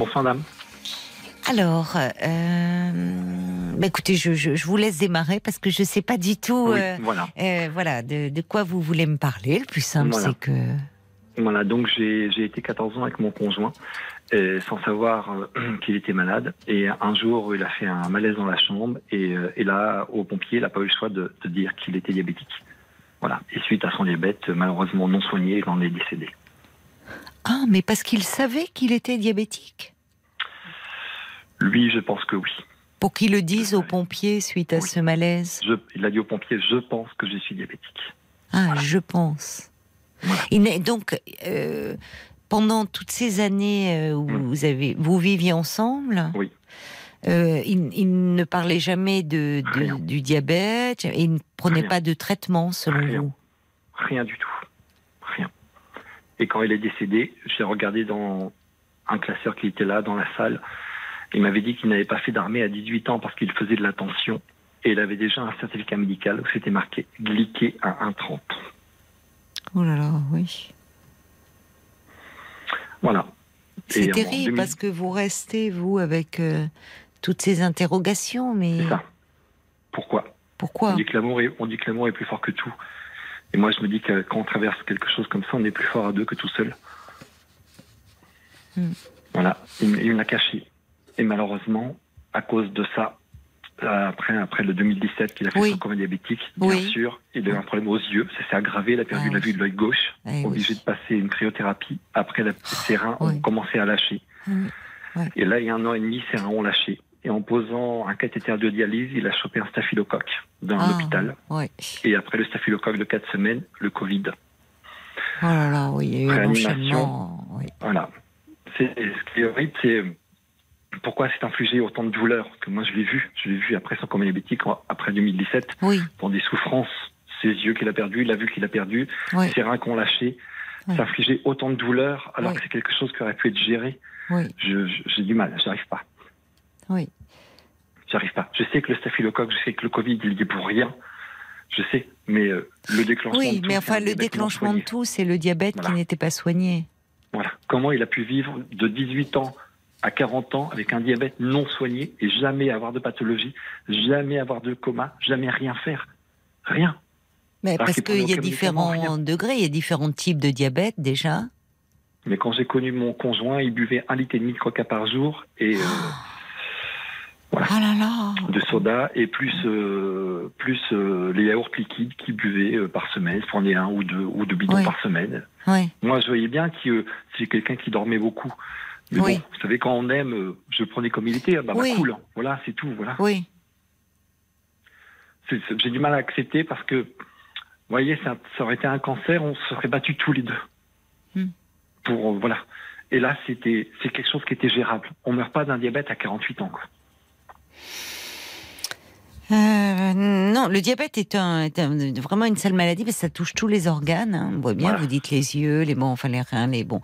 Bonsoir, dame. Alors, euh, bah écoutez, je, je, je, vous laisse démarrer parce que je ne sais pas du tout Oui, euh, voilà. euh, voilà, de, de quoi vous voulez me parler. Le plus simple, Voilà. c'est que... Voilà, donc j'ai été 14 ans avec mon conjoint, sans savoir qu'il était malade. Et un jour, il a fait un malaise dans la chambre. Et, et là, au pompier, il n'a pas eu le choix de, de dire qu'il était diabétique. Voilà. Et suite à son diabète, malheureusement non soigné, il en est décédé. Ah, mais parce qu'il savait qu'il était diabétique? Lui, je pense que oui. Pour qu'il le dise aux pompiers suite à Oui. ce malaise Je, il a dit au pompier, je pense que je suis diabétique. Ah, je pense. Voilà. Il donc, euh, pendant toutes ces années euh, où Mm. vous, avez, vous viviez ensemble, Oui. euh, il, il ne parlait jamais de, du diabète, et il ne prenait Rien. pas de traitement selon Rien. vous? Rien du tout. Et quand il est décédé, j'ai regardé dans un classeur qui était là, dans la salle. Il m'avait dit qu'il n'avait pas fait d'armée à 18 ans parce qu'il faisait de la tension. Et il avait déjà un certificat médical où c'était marqué glyqué à 1,30. Oh là là, oui. Voilà. C'est terrible 2000 parce que vous restez, vous, avec euh, toutes ces interrogations, mais C'est ça. Pourquoi? Pourquoi? On dit, que l'amour est, on dit que l'amour est plus fort que tout. Et moi, je me dis que quand on traverse quelque chose comme ça, on est plus fort à deux que tout seul. Hmm. Voilà. Il, me- il me l'a caché. Et malheureusement, à cause de ça, euh, après, après le 2017 qu'il a fait Oui. son coma diabétique, bien Oui. sûr, il a eu un problème aux yeux. Ça s'est aggravé. Il a perdu Ah la vue de l'œil gauche. Eh oui. obligé de passer une cryothérapie. Après, la- ses reins ont commencé à lâcher. Ouais. Et là, il y a un an et demi, ses reins ont lâché. Et en posant un cathéter de dialyse, il a chopé un staphylocoque dans Ah, l'hôpital. ouais. Et après le staphylocoque de 4 semaines, le Covid. Oh là là, oui, il y a eu. Oui. Voilà. C'est, ce qui est horrible, c'est pourquoi c'est infligé autant de douleur. Que moi, je l'ai vu. Je l'ai vu après son coma diabétique, après 2017, Oui, dans des souffrances. Ses yeux qu'il a perdus, la vue qu'il a perdue, oui, ses reins qu'on lâché. S'infliger autant de douleur alors que c'est quelque chose qui aurait pu être géré. j'ai du mal, j'arrive pas. oui. J'arrive pas. Je sais que le staphylocoque, je sais que le Covid, il y est pour rien. Je sais, mais euh, le déclenchement. Oui, de tout, mais enfin, le déclenchement de tout, c'est le diabète Voilà. qui n'était pas soigné. Voilà. Comment il a pu vivre de 18 ans à 40 ans avec un diabète non soigné et jamais avoir de pathologie, jamais avoir de coma, jamais rien faire? Rien. Mais parce qu'il y a différents rien. degrés, il y a différents types de diabète déjà. Mais quand j'ai connu mon conjoint, il buvait un litre et demi de coca par jour et euh, Voilà. Ah là là de soda et plus euh, plus euh, les yaourts liquides qu'il buvait euh, par semaine. Il prenait un ou deux ou deux bidons Oui. par semaine. Ouais. Moi, je voyais bien que euh, c'est quelqu'un qui dormait beaucoup. Mais Oui. bon, vous savez, quand on aime, euh, je prenais comme il était. ah Bah, bah, Oui. cool. hein. Voilà, c'est tout. Voilà. Oui, J'ai du mal à accepter parce que, vous voyez, ça, ça aurait été un cancer, on se serait battus tous les deux. Hmm. Pour, euh, voilà. Et là, c'était, c'est quelque chose qui était gérable. On meurt pas d'un diabète à 48 ans, quoi. Euh, non, le diabète est, un, est un- vraiment une sale maladie parce que ça touche tous les organes. hein. On voit bien, Voilà. vous dites les yeux, les bons, enfin les reins, les bons.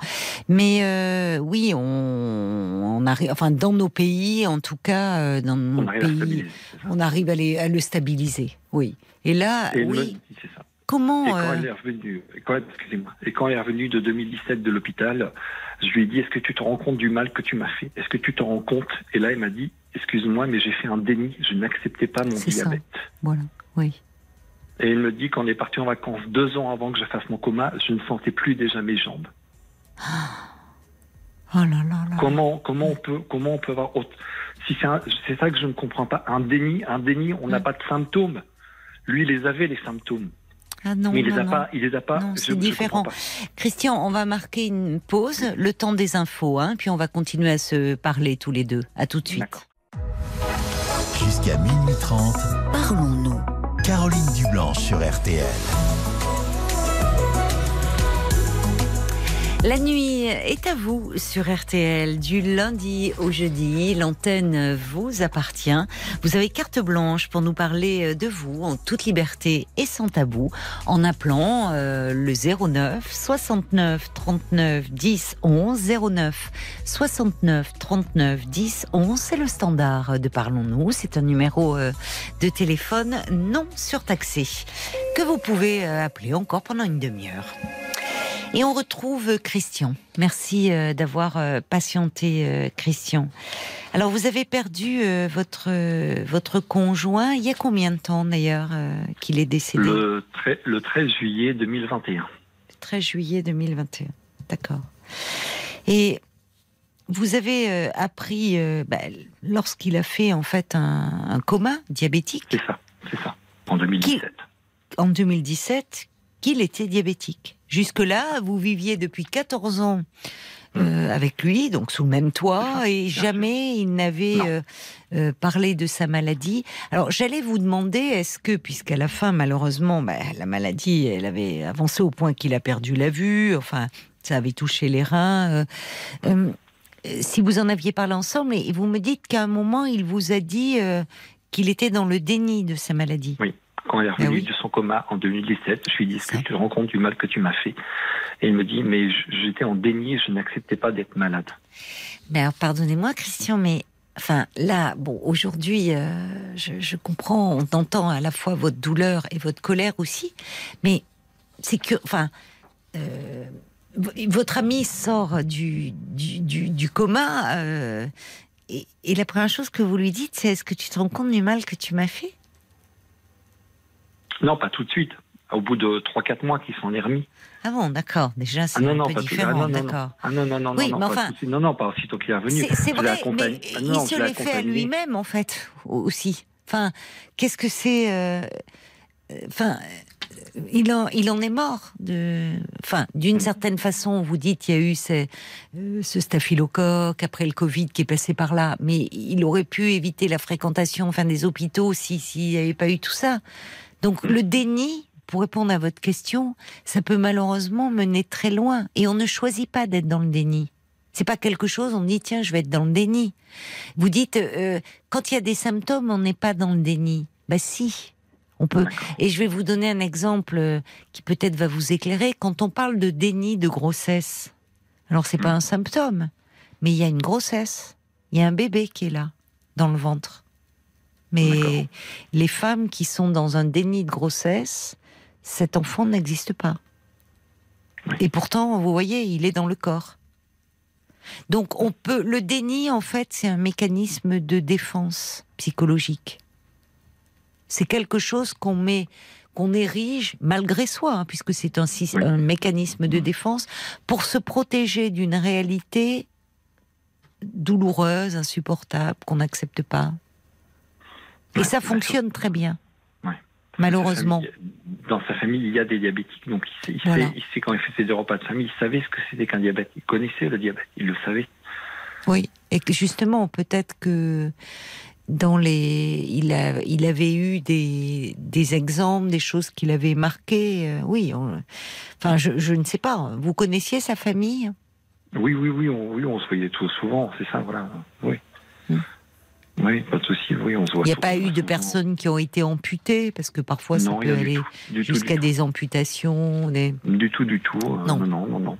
Mais euh, oui, on, on arrive, enfin dans nos pays, en tout cas, euh, dans On nos pays, on arrive à, les- à le stabiliser. Oui. Et là, Et oui. dit, c'est ça. Comment Et quand euh, elle est revenue, et quand, excusez-moi, et quand elle est revenue de 2017 de l'hôpital, je lui ai dit, est-ce que tu te rends compte du mal que tu m'as fait? Est-ce que tu te rends compte? Et là, il m'a dit, excuse-moi, mais j'ai fait un déni, je n'acceptais pas mon C'est ça. diabète. Voilà. Oui. Et il me dit qu'on est parti en vacances deux ans avant que je fasse mon coma, je ne sentais plus déjà mes jambes. Oh là là là. Comment, comment on peut, comment on peut avoir autre- si c'est ça que je ne comprends pas, un déni, un déni, on n'a pas de symptômes. Lui, il les avait les symptômes, Ah non, mais il les a non. pas, il les a pas. C'est différent. pas. Christian, on va marquer une pause, le temps des infos, hein, puis on va continuer à se parler tous les deux. À tout de suite. Jusqu'à minuit 30, Parlons-nous. Caroline Dublanche sur RTL. La nuit est à vous sur RTL du lundi au jeudi. L'antenne vous appartient. Vous avez carte blanche pour nous parler de vous en toute liberté et sans tabou en appelant euh, le 09 69 39 10 11 09 69 39 10 11. C'est le standard de Parlons-nous. C'est un numéro euh, de téléphone non surtaxé que vous pouvez euh, appeler encore pendant une demi-heure. Et on retrouve Christian. Merci euh, d'avoir euh, patienté, euh, Christian. Alors, vous avez perdu votre votre conjoint. Il y a combien de temps d'ailleurs qu'il est décédé le, le 13 juillet 2021. Le 13 juillet 2021. D'accord. Et vous avez appris bah, lorsqu'il a fait en fait un, coma diabétique. C'est ça, c'est ça. En 2017. en 2017, qu'il était diabétique. Jusque-là, vous viviez depuis 14 ans euh, avec lui, donc sous le même toit, et jamais il n'avait euh, euh, parlé de sa maladie. Alors j'allais vous demander, est-ce que, puisqu'à la fin, malheureusement, bah, la maladie, elle avait avancé au point qu'il a perdu la vue, enfin, ça avait touché les reins. si vous en aviez parlé ensemble, et vous me dites qu'à un moment, il vous a dit qu'il était dans le déni de sa maladie. Oui quand il est revenu de son coma en 2017. Je lui ai dit, est-ce que tu te rends compte du mal que tu m'as fait? Et il me dit, mais j'étais en déni, je n'acceptais pas d'être malade. Mais alors, pardonnez-moi, Christian, mais enfin, là, bon, aujourd'hui, euh, je, comprends, on entend à la fois votre douleur et votre colère aussi, mais c'est que, enfin, euh, votre ami sort du, du, coma, euh, et, et la première chose que vous lui dites, c'est est-ce que tu te rends compte du mal que tu m'as fait? Non, pas tout de suite. Au bout de 3-4 mois qu'ils s'en est remis. Ah bon, d'accord. Déjà, c'est ah un peu différent, ah d'accord. Ah non, non, non, oui, non, mais enfin, pas non, non, pas aussitôt qu'il est revenu. C'est vrai, mais ah il se l'est fait à lui-même, en fait, aussi. Enfin, qu'est-ce que c'est... Euh, enfin, il en, il en est mort. De, enfin, d'une certaine façon, vous dites, il y a eu ces, euh, ce staphylocoque après le Covid qui est passé par là, mais il aurait pu éviter la fréquentation, enfin, des hôpitaux si s'il n'y avait pas eu tout ça. Donc le déni, pour répondre à votre question, ça peut malheureusement mener très loin. Et on ne choisit pas d'être dans le déni. C'est pas quelque chose, on dit tiens, je vais être dans le déni. Vous dites, euh, quand il y a des symptômes, on n'est pas dans le déni. Bah si, on peut. Et je vais vous donner un exemple euh, qui peut-être va vous éclairer. Quand on parle de déni de grossesse, alors c'est pas un symptôme, mais il y a une grossesse, il y a un bébé qui est là, dans le ventre. Mais les femmes qui sont dans un déni de grossesse, cet enfant n'existe pas. Et pourtant, vous voyez, il est dans le corps. Donc on peut le déni en fait, c'est un mécanisme de défense psychologique. C'est quelque chose qu'on met qu'on érige malgré soi, hein, puisque c'est un, un, mécanisme de défense, pour se protéger d'une réalité douloureuse, insupportable, qu'on n'accepte pas. Et ça fonctionne très bien. Malheureusement. dans sa famille, il y a des diabétiques, donc il sait, quand il fait ses repas de famille, il savait ce que c'était qu'un diabète. Il connaissait le diabète, il le savait. Oui, et justement, peut-être que dans les, il, a, il avait eu des, des exemples, des choses qu'il avait marquées. Euh, oui, enfin, je, je, ne sais pas. Vous connaissiez sa famille? Oui, oui, oui, on, oui, on se voyait tout souvent, c'est ça, voilà. Oui. Hmm. Oui, pas de souci. Oui, on se voit. Il n'y a pas eu de personnes qui ont été amputées parce que parfois ça peut aller jusqu'à des amputations. Du tout, du tout. Euh, non. non, non, non,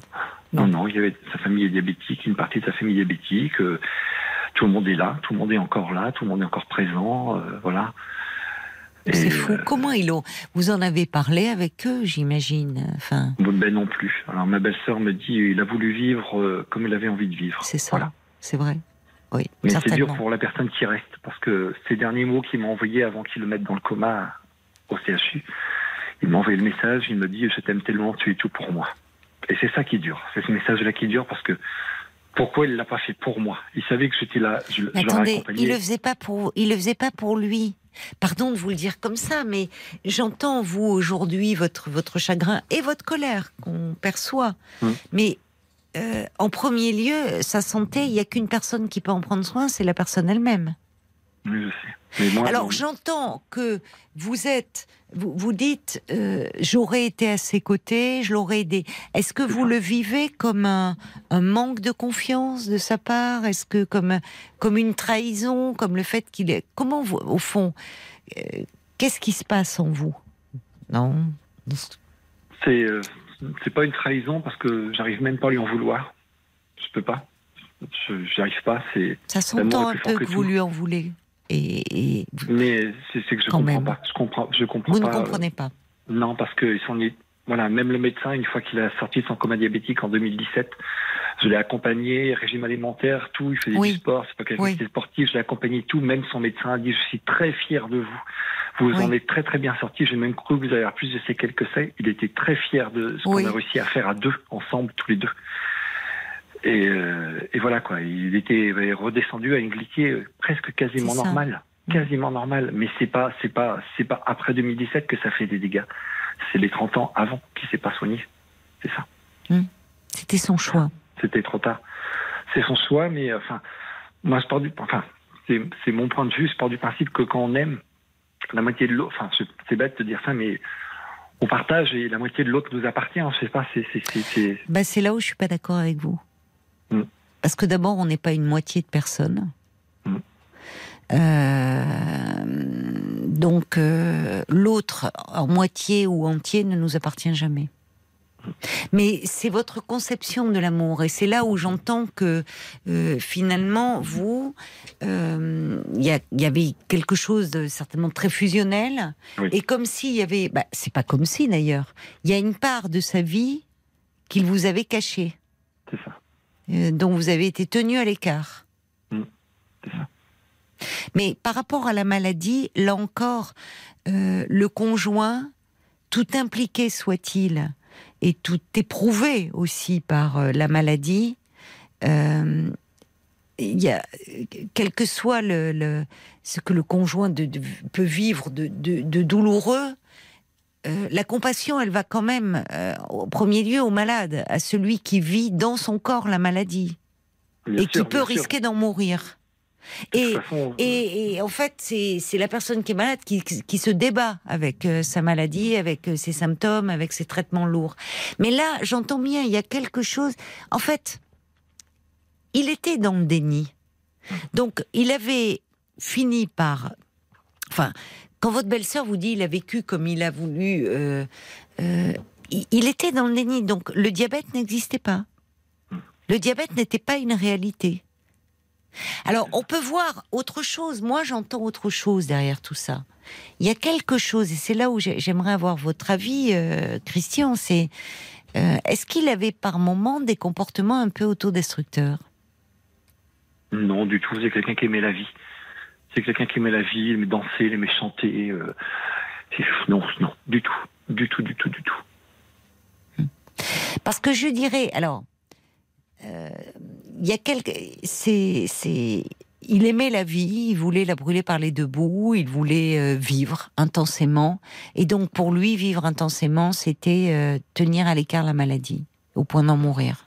non. Non, il y avait sa famille est diabétique, une partie de sa famille diabétique. Euh, tout le monde est là, tout le monde est encore là, tout le monde est encore présent, euh, voilà. C'est fou. Comment ils ont Vous en avez parlé avec eux, j'imagine. Enfin. Ben non plus. Alors ma belle-sœur me dit, il a voulu vivre comme il avait envie de vivre. C'est ça. C'est vrai. Mais c'est dur pour la personne qui reste, parce que ces derniers mots qu'il m'a envoyés avant qu'il le mette dans le coma au CHU, il m'a envoyé le message, il me dit Je t'aime tellement, tu es tout pour moi. Et c'est ça qui dure, c'est ce message-là qui dure, parce que pourquoi il l'a pas fait pour moi? Il savait que j'étais là, je, mais attendez, il le faisait pas pour, il le faisait pas pour lui. Pardon de vous le dire comme ça, mais j'entends vous aujourd'hui votre votre chagrin et votre colère qu'on perçoit. Hum. Mais euh, en premier lieu, sa santé, il n'y a qu'une personne qui peut en prendre soin, c'est la personne elle-même. Oui, je sais. Alors j'entends que vous êtes, vous, vous dites, euh, j'aurais été à ses côtés, je l'aurais aidé. Est-ce que vous le vivez comme un, manque de confiance de sa part? Est-ce que comme comme une trahison, comme le fait qu'il est Comment vous, au fond, euh, qu'est-ce qui se passe en vous? Non? C'est c'est pas une trahison parce que j'arrive même pas à lui en vouloir. Je peux pas. Je arrive pas. C'est. Ça s'entend un peu que, vous lui en voulez. Et, Mais c'est que je comprends pas. Je comprends. Je comprends vous pas. ne comprenez pas. Non, parce que son, Voilà, même le médecin, une fois qu'il a sorti son coma diabétique en 2017, je l'ai accompagné, régime alimentaire, tout, il faisait Oui. du sport, c'est pas quelqu'un Oui. qui était sportif, je l'ai accompagné tout, même son médecin a dit, je suis très fier de vous. Vous Oui. en êtes très très bien sorti, j'ai même cru que vous avoir plus de séquelles que ça. Il était très fier de ce Oui. qu'on a réussi à faire à deux, ensemble, tous les deux. Et, euh, et voilà quoi, il était redescendu à une glycée euh, presque quasiment normale, quasiment normale. Mais c'est pas, c'est pas, c'est pas après 2017 que ça fait des dégâts. C'est les 30 ans avant qui s'est pas soigné. C'est ça. C'était son choix. C'était trop tard. C'est son choix, mais euh, enfin, moi je pars du, enfin, c'est mon point de vue. Je pars du principe que quand on aime, la moitié de l'autre, enfin, c'est- bête de dire ça, mais on partage et la moitié de l'autre nous appartient. Je sais pas, c'est- Bah, c'est là où je suis pas d'accord avec vous. Mm. Parce que d'abord, on n'est pas une moitié de personne. Mm. Euh, donc, euh, l'autre, en moitié ou entier, ne nous appartient jamais. Mais c'est votre conception de l'amour, et c'est là où j'entends que euh, finalement, vous, euh, il y, avait quelque chose de certainement très fusionnel, Oui. et comme s'il y avait, bah, c'est pas comme si d'ailleurs, il y a une part de sa vie qu'il vous avait cachée, c'est ça. euh, dont vous avez été tenu à l'écart. Mm, c'est ça. Mais par rapport à la maladie, là encore, le conjoint, tout impliqué soit-il, et tout éprouvé aussi par euh, la maladie, euh, il y a, quel que soit le, le- ce que le conjoint de- de- peut vivre de, douloureux, euh, la compassion, elle va quand même, euh, au premier lieu, au malade, à celui qui vit dans son corps la maladie Bien et qui peut risquer d'en mourir. Et, toute façon, et, et en fait, c'est la personne qui est malade qui, qui se débat avec euh, sa maladie, avec euh, ses symptômes, avec ses traitements lourds. Mais là, j'entends bien, il y a quelque chose. En fait, il était dans le déni. Donc, il avait fini par. Enfin, quand votre belle-sœur vous dit il a vécu comme il a voulu, euh, il était dans le déni. Donc, le diabète n'existait pas. Le diabète n'était pas une réalité. Alors, on peut voir autre chose. Moi, j'entends autre chose derrière tout ça. Il y a quelque chose, et c'est là où j'ai- j'aimerais avoir votre avis, euh, Christian. C'est euh, est-ce qu'il avait par moments des comportements un peu autodestructeurs? Non, du tout. C'est quelqu'un qui aimait la vie. C'est quelqu'un qui aimait la vie, il aimait danser, il aimait chanter. euh, Non, non, du tout. Du tout, du tout, du tout. Parce que je dirais, alors, il y a quelque, c'est, c'est, il aimait la vie, il voulait la brûler par les deux bouts, il voulait euh, vivre intensément, et donc pour lui, vivre intensément, c'était euh, tenir à l'écart la maladie, au point d'en mourir.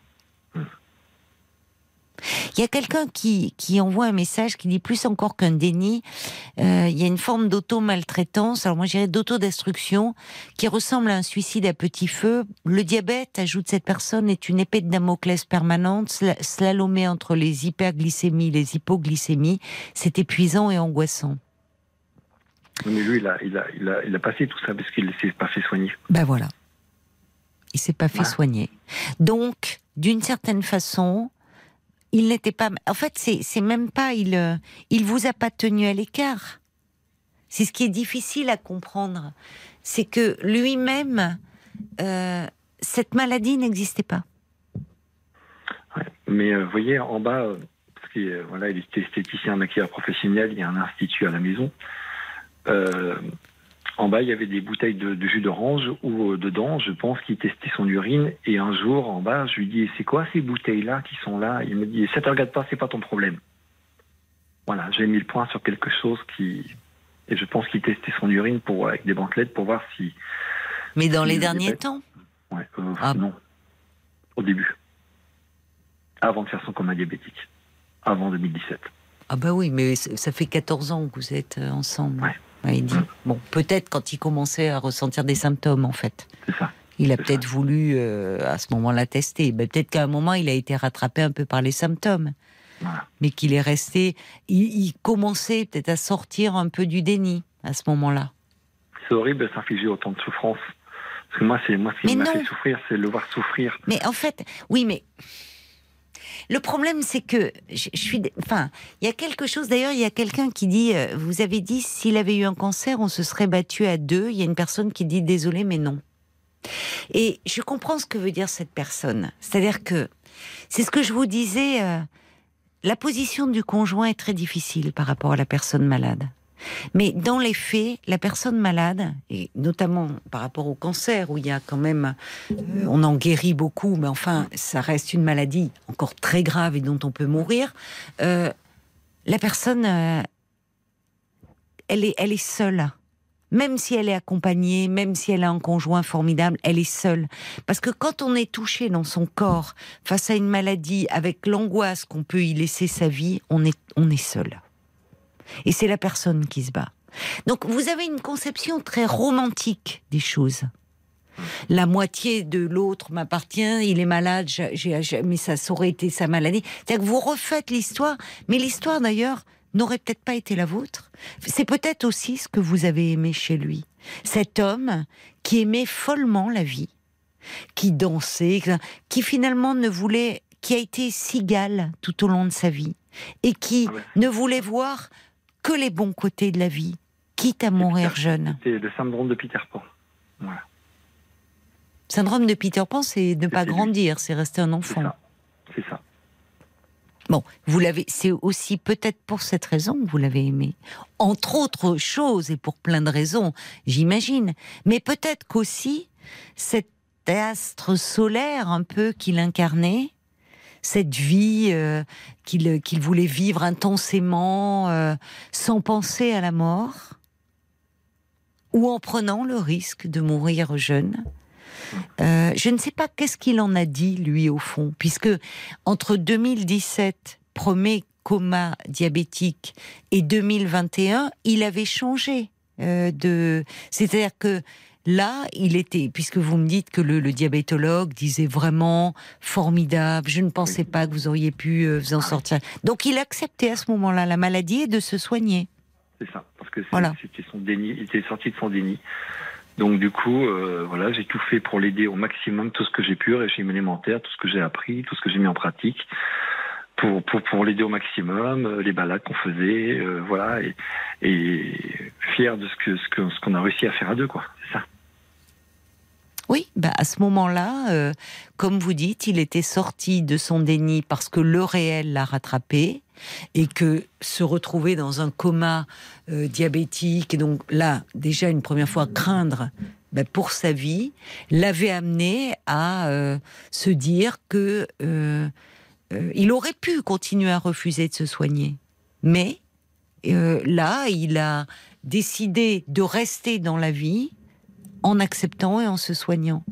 Il y a quelqu'un qui, qui envoie un message qui dit plus encore qu'un déni, euh, il y a une forme d'auto-maltraitance, alors moi je dirais d'autodestruction, qui ressemble à un suicide à petit feu. Le diabète, ajoute cette personne, est une épée de Damoclès permanente, sla- slalomée entre les hyperglycémies les hypoglycémies. C'est épuisant et angoissant. Mais lui, il a, il a, il a, il a passé tout ça parce qu'il ne s'est pas fait soigner. Ben voilà. Il s'est pas fait soigner. Donc, d'une certaine façon, il n'était pas. En fait, c'est même pas. Il euh, il vous a pas tenu à l'écart. C'est ce qui est difficile à comprendre, c'est que lui-même, euh, cette maladie n'existait pas. Mais euh, vous voyez, en bas, euh, parce que euh, voilà, il était esthéticien maquilleur professionnel, il y a un institut à la maison. En bas, il y avait des bouteilles de, de jus d'orange où euh, dedans, je pense qu'il testait son urine. Et un jour, en bas, je lui dis C'est quoi ces bouteilles-là qui sont là? Il me dit Ça te regarde pas, c'est pas ton problème. Voilà, j'ai mis le point sur quelque chose qui. Et je pense qu'il testait son urine pour, avec des bandelettes pour voir si. Mais dans Si les le derniers temps? Ouais, euh, Ah. non. Au début. Avant de faire son coma diabétique. Avant 2017. Ah bah oui, mais ça fait 14 ans que vous êtes euh, ensemble. Ouais. Il dit. Bon, peut-être quand il commençait à ressentir des symptômes, en fait. C'est ça. Il a peut-être voulu euh, à ce moment-là tester. Ben, peut-être qu'à un moment il a été rattrapé un peu par les symptômes, Voilà. mais qu'il est resté. Il, il commençait peut-être à sortir un peu du déni à ce moment-là. C'est horrible de s'infliger autant de souffrance. Parce que moi, c'est moi ce qui Mais m'a non. fait souffrir, c'est le voir souffrir. Mais en fait, oui, mais le problème c'est que je, suis. Enfin, il y a quelque chose. D'ailleurs, il y a quelqu'un qui dit. euh, vous avez dit s'il avait eu un cancer, on se serait battu à deux. Il y a une personne qui dit désolé, mais non. Et je comprends ce que veut dire cette personne. C'est-à-dire que c'est ce que je vous disais. euh, la position du conjoint est très difficile par rapport à la personne malade. Mais dans les faits, la personne malade, et notamment par rapport au cancer, où il y a quand même, euh, on en guérit beaucoup, mais enfin, ça reste une maladie encore très grave et dont on peut mourir. euh, la personne, euh, elle est, elle est seule. Même si elle est accompagnée, même si elle a un conjoint formidable, elle est seule. Parce que quand on est touché dans son corps face à une maladie, avec l'angoisse qu'on peut y laisser sa vie, on est, on est seul. Et c'est la personne qui se bat. Donc vous avez une conception très romantique des choses. La moitié de l'autre m'appartient, il est malade, j'ai- mais ça aurait été sa maladie. C'est-à-dire que vous refaites l'histoire, mais l'histoire d'ailleurs n'aurait peut-être pas été la vôtre. C'est peut-être aussi ce que vous avez aimé chez lui. Cet homme qui aimait follement la vie, qui dansait, qui finalement ne voulait, qui a été cigale tout au long de sa vie, et qui Ah ouais. ne voulait voir que les bons côtés de la vie, quitte à mourir jeune. C'est le syndrome de Peter Pan. Voilà. Syndrome de Peter Pan, c'est ne pas grandir, c'est rester un C'est enfant. ça. C'est ça. Bon, vous l'avez, c'est aussi peut-être pour cette raison que vous l'avez aimé. Entre autres choses, et pour plein de raisons, j'imagine. Mais peut-être qu'aussi, cet astre solaire un peu qu'il incarnait, cette vie euh, qu'il voulait vivre intensément, euh, sans penser à la mort, ou en prenant le risque de mourir jeune. Euh, je ne sais pas qu'est-ce qu'il en a dit, lui, au fond, puisque entre 2017, premier coma diabétique, et 2021, il avait changé de. C'est-à-dire que là, il était, puisque vous me dites que le, le diabétologue disait vraiment formidable, je ne pensais pas que vous auriez pu euh, vous en sortir. Donc il acceptait à ce moment-là la maladie et de se soigner. C'est ça. Parce que Voilà. c'était son déni. Il était sorti de son déni. Donc du coup, euh, voilà, j'ai tout fait pour l'aider au maximum, tout ce que j'ai pu, régime alimentaire, tout ce que j'ai appris, tout ce que j'ai mis en pratique, pour pour, pour l'aider au maximum, euh, les balades qu'on faisait, euh, voilà, et, et fier de ce que ce que ce qu'on a réussi à faire à deux, quoi. C'est ça. Oui, bah à ce moment-là, euh, comme vous dites, il était sorti de son déni parce que le réel l'a rattrapé et que se retrouver dans un coma euh, diabétique et donc là déjà une première fois craindre bah, pour sa vie l'avait amené à euh, se dire que il aurait pu continuer à refuser de se soigner, mais là il a décidé de rester dans la vie en acceptant et en se soignant.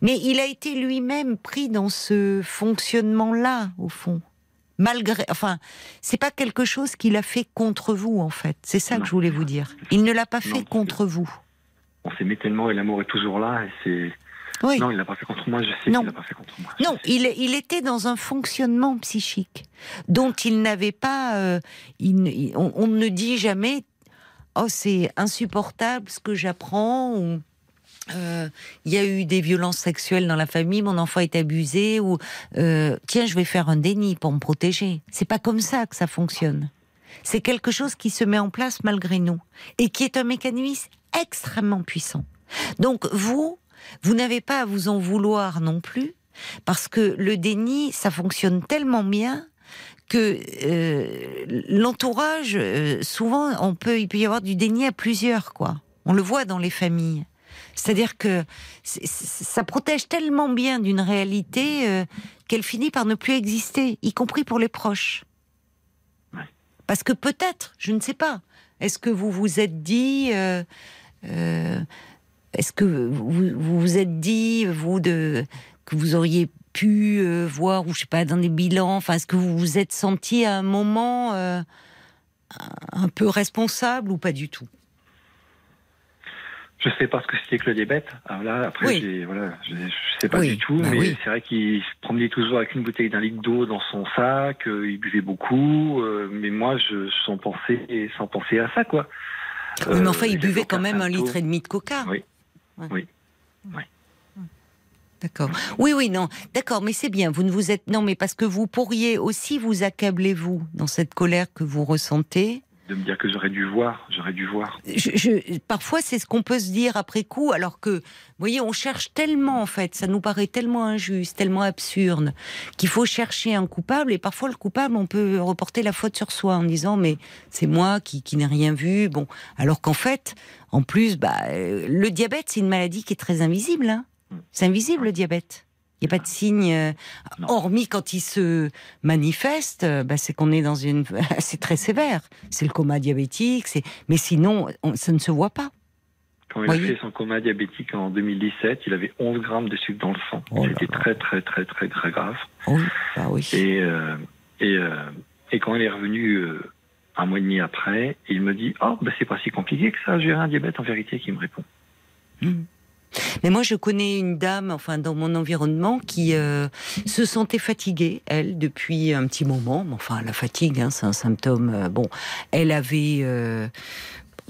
Mais il a été lui-même pris dans ce fonctionnement-là, au fond. Malgré, enfin, c'est pas quelque chose qu'il a fait contre vous, en fait. C'est ça que je voulais vous dire. Il ne l'a pas fait contre vous. On s'aimait tellement et l'amour est toujours là. Et c'est Oui. non, il l'a pas fait contre moi. Je sais qu'il l'a pas fait contre moi. Non, il, il était dans un fonctionnement psychique dont il n'avait pas. euh, il- on, on ne dit jamais Oh, c'est insupportable ce que j'apprends ou. Euh, Il y a eu des violences sexuelles dans la famille, mon enfant est abusé, ou euh, tiens, je vais faire un déni pour me protéger. C'est pas comme ça que ça fonctionne. C'est quelque chose qui se met en place malgré nous et qui est un mécanisme extrêmement puissant. Donc vous, vous n'avez pas à vous en vouloir non plus parce que le déni, ça fonctionne tellement bien que euh, l'entourage, euh, souvent, on peut, il peut y avoir du déni à plusieurs, quoi. On le voit dans les familles. C'est-à-dire que ça protège tellement bien d'une réalité euh, qu'elle finit par ne plus exister, y compris pour les proches. Parce que peut-être, je ne sais pas, est-ce que vous vous êtes dit, euh, euh, est-ce que vous vous vous êtes dit, vous, de, que vous auriez pu euh, voir, ou je sais pas, dans des bilans, enfin, est-ce que vous vous êtes senti à un moment euh, un peu responsable ou pas du tout? Je sais pas ce que c'était que le diabète. Alors là, après, Oui. j'ai, voilà, je, je sais pas Oui, du tout, bah mais oui. c'est vrai qu'il se promenait toujours avec une bouteille d'un litre d'eau dans son sac. euh, il buvait beaucoup, euh, mais moi, je sans penser, sans penser à ça, quoi. Mais Euh, enfin, il buvait quand même un litre et demi de coca. Oui. Ouais. Oui. Oui. D'accord. Oui, oui, non. D'accord, mais c'est bien. Vous ne vous êtes non, mais parce que vous pourriez aussi vous accabler vous dans cette colère que vous ressentez. De me dire que j'aurais dû voir, j'aurais dû voir. Parfois, c'est ce qu'on peut se dire après coup, alors que, vous voyez, on cherche tellement, en fait, ça nous paraît tellement injuste, tellement absurde, qu'il faut chercher un coupable, et parfois le coupable, on peut reporter la faute sur soi en disant, mais c'est moi qui, qui n'ai rien vu, bon, alors qu'en fait, en plus, bah, euh, le diabète, c'est une maladie qui est très invisible, hein. C'est invisible, le diabète. Il n'y a pas de signe, euh, hormis quand il se manifeste, euh, bah, c'est qu'on est dans une. c'est très sévère. C'est le coma diabétique, mais sinon, ça ne se voit pas. Quand il a fait son coma diabétique en 2017, il avait 11 grammes de sucre dans le sang. Oh C'était très, très, très, très, très grave. Bah oui. Et, euh, et, et, quand il est revenu un mois et demi après, il me dit Oh, bah, c'est pas si compliqué que ça, j'ai un diabète en vérité, qui me répond. Mmh. Mais moi, je connais une dame, enfin, dans mon environnement, qui euh, se sentait fatiguée, elle, depuis un petit moment. Enfin, la fatigue, hein, c'est un symptôme. Euh, bon, elle avait euh,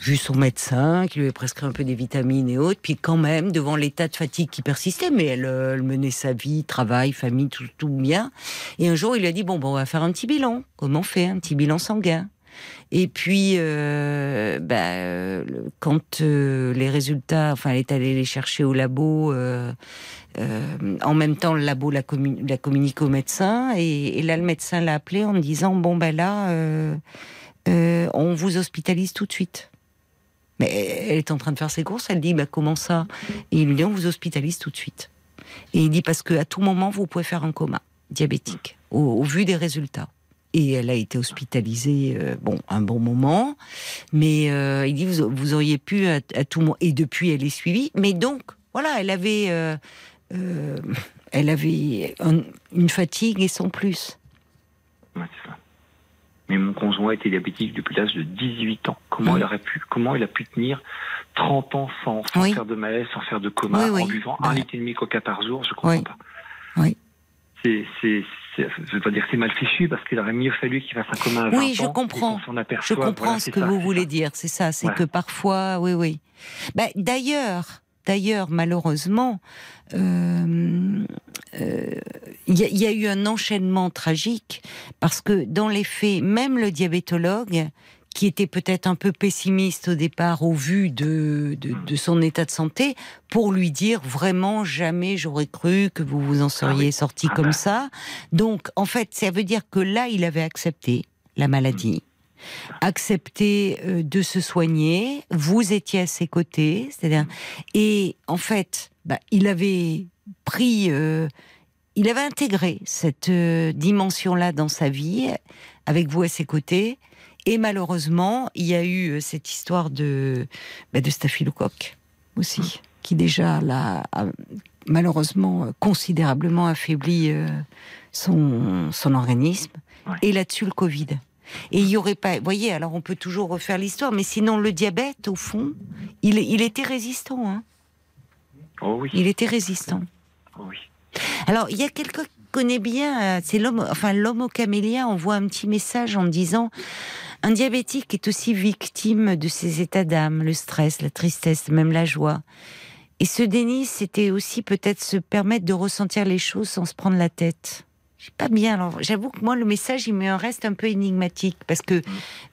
vu son médecin, qui lui avait prescrit un peu des vitamines et autres, puis quand même, devant l'état de fatigue qui persistait, mais elle, elle menait sa vie, travail, famille, tout, tout bien. Et un jour, il lui a dit bon, bon, on va faire un petit bilan. Comment on fait un petit bilan sanguin? Et puis, euh, bah, quand euh, les résultats, enfin, elle est allée les chercher au labo. Euh, en même temps, le labo la, communique au médecin, et, là, le médecin l'a appelé en disant bon ben là, on vous hospitalise tout de suite. Mais elle est en train de faire ses courses. Elle dit bah comment ça? Et il lui dit on vous hospitalise tout de suite. Et il dit parce que à tout moment vous pouvez faire un coma diabétique au vu des résultats et elle a été hospitalisée euh, bon un bon moment. Mais euh, il dit vous, auriez pu à, tout moment et depuis elle est suivie. Mais donc voilà elle avait euh, elle avait une fatigue et sans plus. Ouais, c'est ça. Mais mon conjoint était diabétique depuis l'âge de 18 ans. Comment il aurait pu comment il a pu tenir 30 ans sans, faire de malaise sans faire de coma en buvant un litre et demi coca par jour je comprends pas. Oui. C'est je veux pas dire c'est mal fichu parce qu'il aurait mieux fallu qu'il fasse un commun à 20 Oui, je comprends. Je comprends ce que vous voulez dire. C'est ça. C'est que parfois, oui, oui. Ben, d'ailleurs, d'ailleurs, malheureusement, euh, euh, il y, a eu un enchaînement tragique parce que dans les faits, même le diabétologue qui était peut-être un peu pessimiste au départ au vu de, de, son état de santé, pour lui dire vraiment jamais j'aurais cru que vous vous en seriez ah sorti ah comme bah. ça. Donc en fait, ça veut dire que là, il avait accepté la maladie, accepté euh, de se soigner, vous étiez à ses côtés, c'est-à-dire, et en fait, bah, il avait pris, euh, il avait intégré cette euh, dimension-là dans sa vie, avec vous à ses côtés, et malheureusement, il y a eu euh, cette histoire de, bah, de staphylocoque aussi, qui déjà l'a malheureusement euh, considérablement affaibli euh, son, son organisme. Et là-dessus, le Covid. Et il y aurait pas, vous voyez, alors on peut toujours refaire l'histoire, mais sinon le diabète, au fond, il, il était résistant. Hein oh oui. Il était résistant. Oh oui. Alors il y a quelqu'un qui connaît bien, c'est l'homme, enfin l'homme au camélia. On voit un petit message en disant un diabétique est aussi victime de ses états d'âme, le stress, la tristesse, même la joie. Et ce déni, c'était aussi peut-être se permettre de ressentir les choses sans se prendre la tête pas bien. Alors, j'avoue que moi, le message, il me reste un peu énigmatique parce que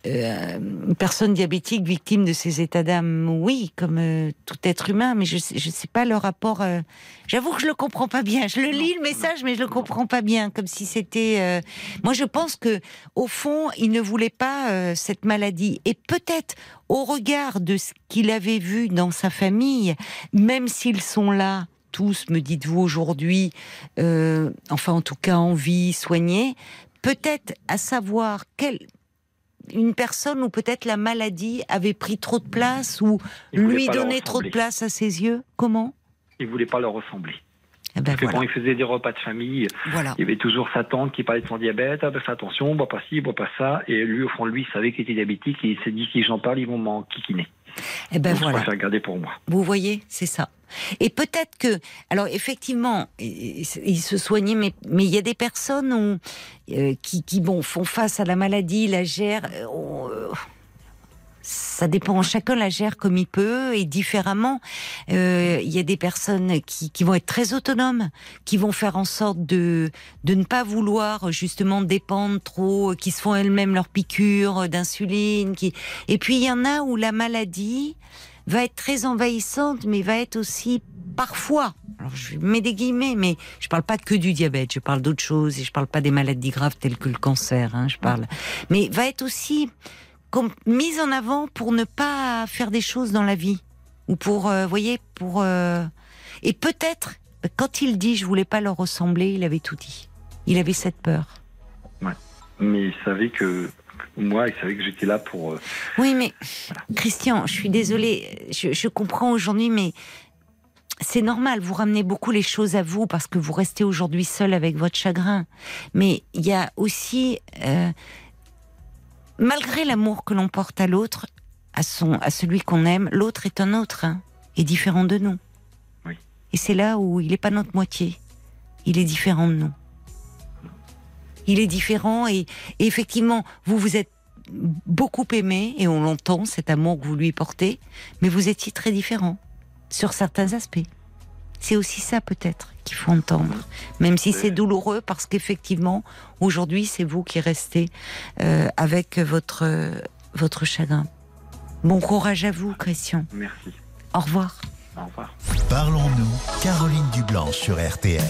euh, une personne diabétique victime de ces états d'âme, oui, comme euh, tout être humain, mais je ne sais pas le rapport. Euh, j'avoue que je le comprends pas bien. Je le lis le message, mais je le comprends pas bien, comme si c'était. Moi, je pense que au fond, il ne voulait pas cette maladie, et peut-être au regard de ce qu'il avait vu dans sa famille, même s'ils sont là tous, me dites-vous aujourd'hui, euh, enfin en tout cas en vie, soignée, peut-être à savoir quelle une personne ou peut-être la maladie avait pris trop de place ou lui donnait trop de place à ses yeux. Comment? Il voulait pas leur ressembler. Eh ben Parce que quand il faisait des repas de famille, il y avait toujours sa tante qui parlait de son diabète, ah ben fais attention, bois pas ci, bois pas ça, et lui au fond de lui il savait qu'il était diabétique et il s'est dit si j'en parle ils vont m'en kikiner. Et eh ben voilà. Je garder pour moi. Vous voyez, c'est ça. Et peut-être que, alors effectivement, il se soignait, mais mais il y a des personnes euh, qui, qui bon font face à la maladie, la gèrent. Euh, ça dépend. Chacun la gère comme il peut et différemment. Euh, il y a des personnes qui, qui, vont être très autonomes, qui vont faire en sorte de de ne pas vouloir justement dépendre trop, qui se font elles-mêmes leurs piqûres d'insuline. Qui et puis il y en a où la maladie va être très envahissante, mais va être aussi parfois, alors je mets des guillemets, mais je parle pas que du diabète, je parle d'autres choses et je parle pas des maladies graves telles que le cancer, hein, je parle, mais va être aussi mise en avant pour ne pas faire des choses dans la vie ou pour, euh, voyez, pour euh, et peut-être quand il dit je voulais pas leur ressembler, il avait tout dit, il avait cette peur. Ouais. Mais il savait que moi, il savait que j'étais là pour. Euh, oui, mais Christian, je suis désolée, je, je comprends aujourd'hui, mais c'est normal, vous ramenez beaucoup les choses à vous parce que vous restez aujourd'hui seul avec votre chagrin. Mais il y a aussi, euh, malgré l'amour que l'on porte à l'autre, à son, à celui qu'on aime, l'autre est un autre, hein, est différent de nous. Oui. Et c'est là où il n'est pas notre moitié. Il est différent de nous. Il est différent et, et effectivement, vous vous êtes beaucoup aimé et on l'entend cet amour que vous lui portez, mais vous étiez très différent sur certains aspects. C'est aussi ça peut-être qu'il faut entendre, même si c'est douloureux parce qu'effectivement, aujourd'hui, c'est vous qui restez euh, avec votre, votre chagrin. Bon courage à vous, Christian. Merci. Au revoir. Au revoir. Parlons-nous, Caroline Dublanc sur RTL.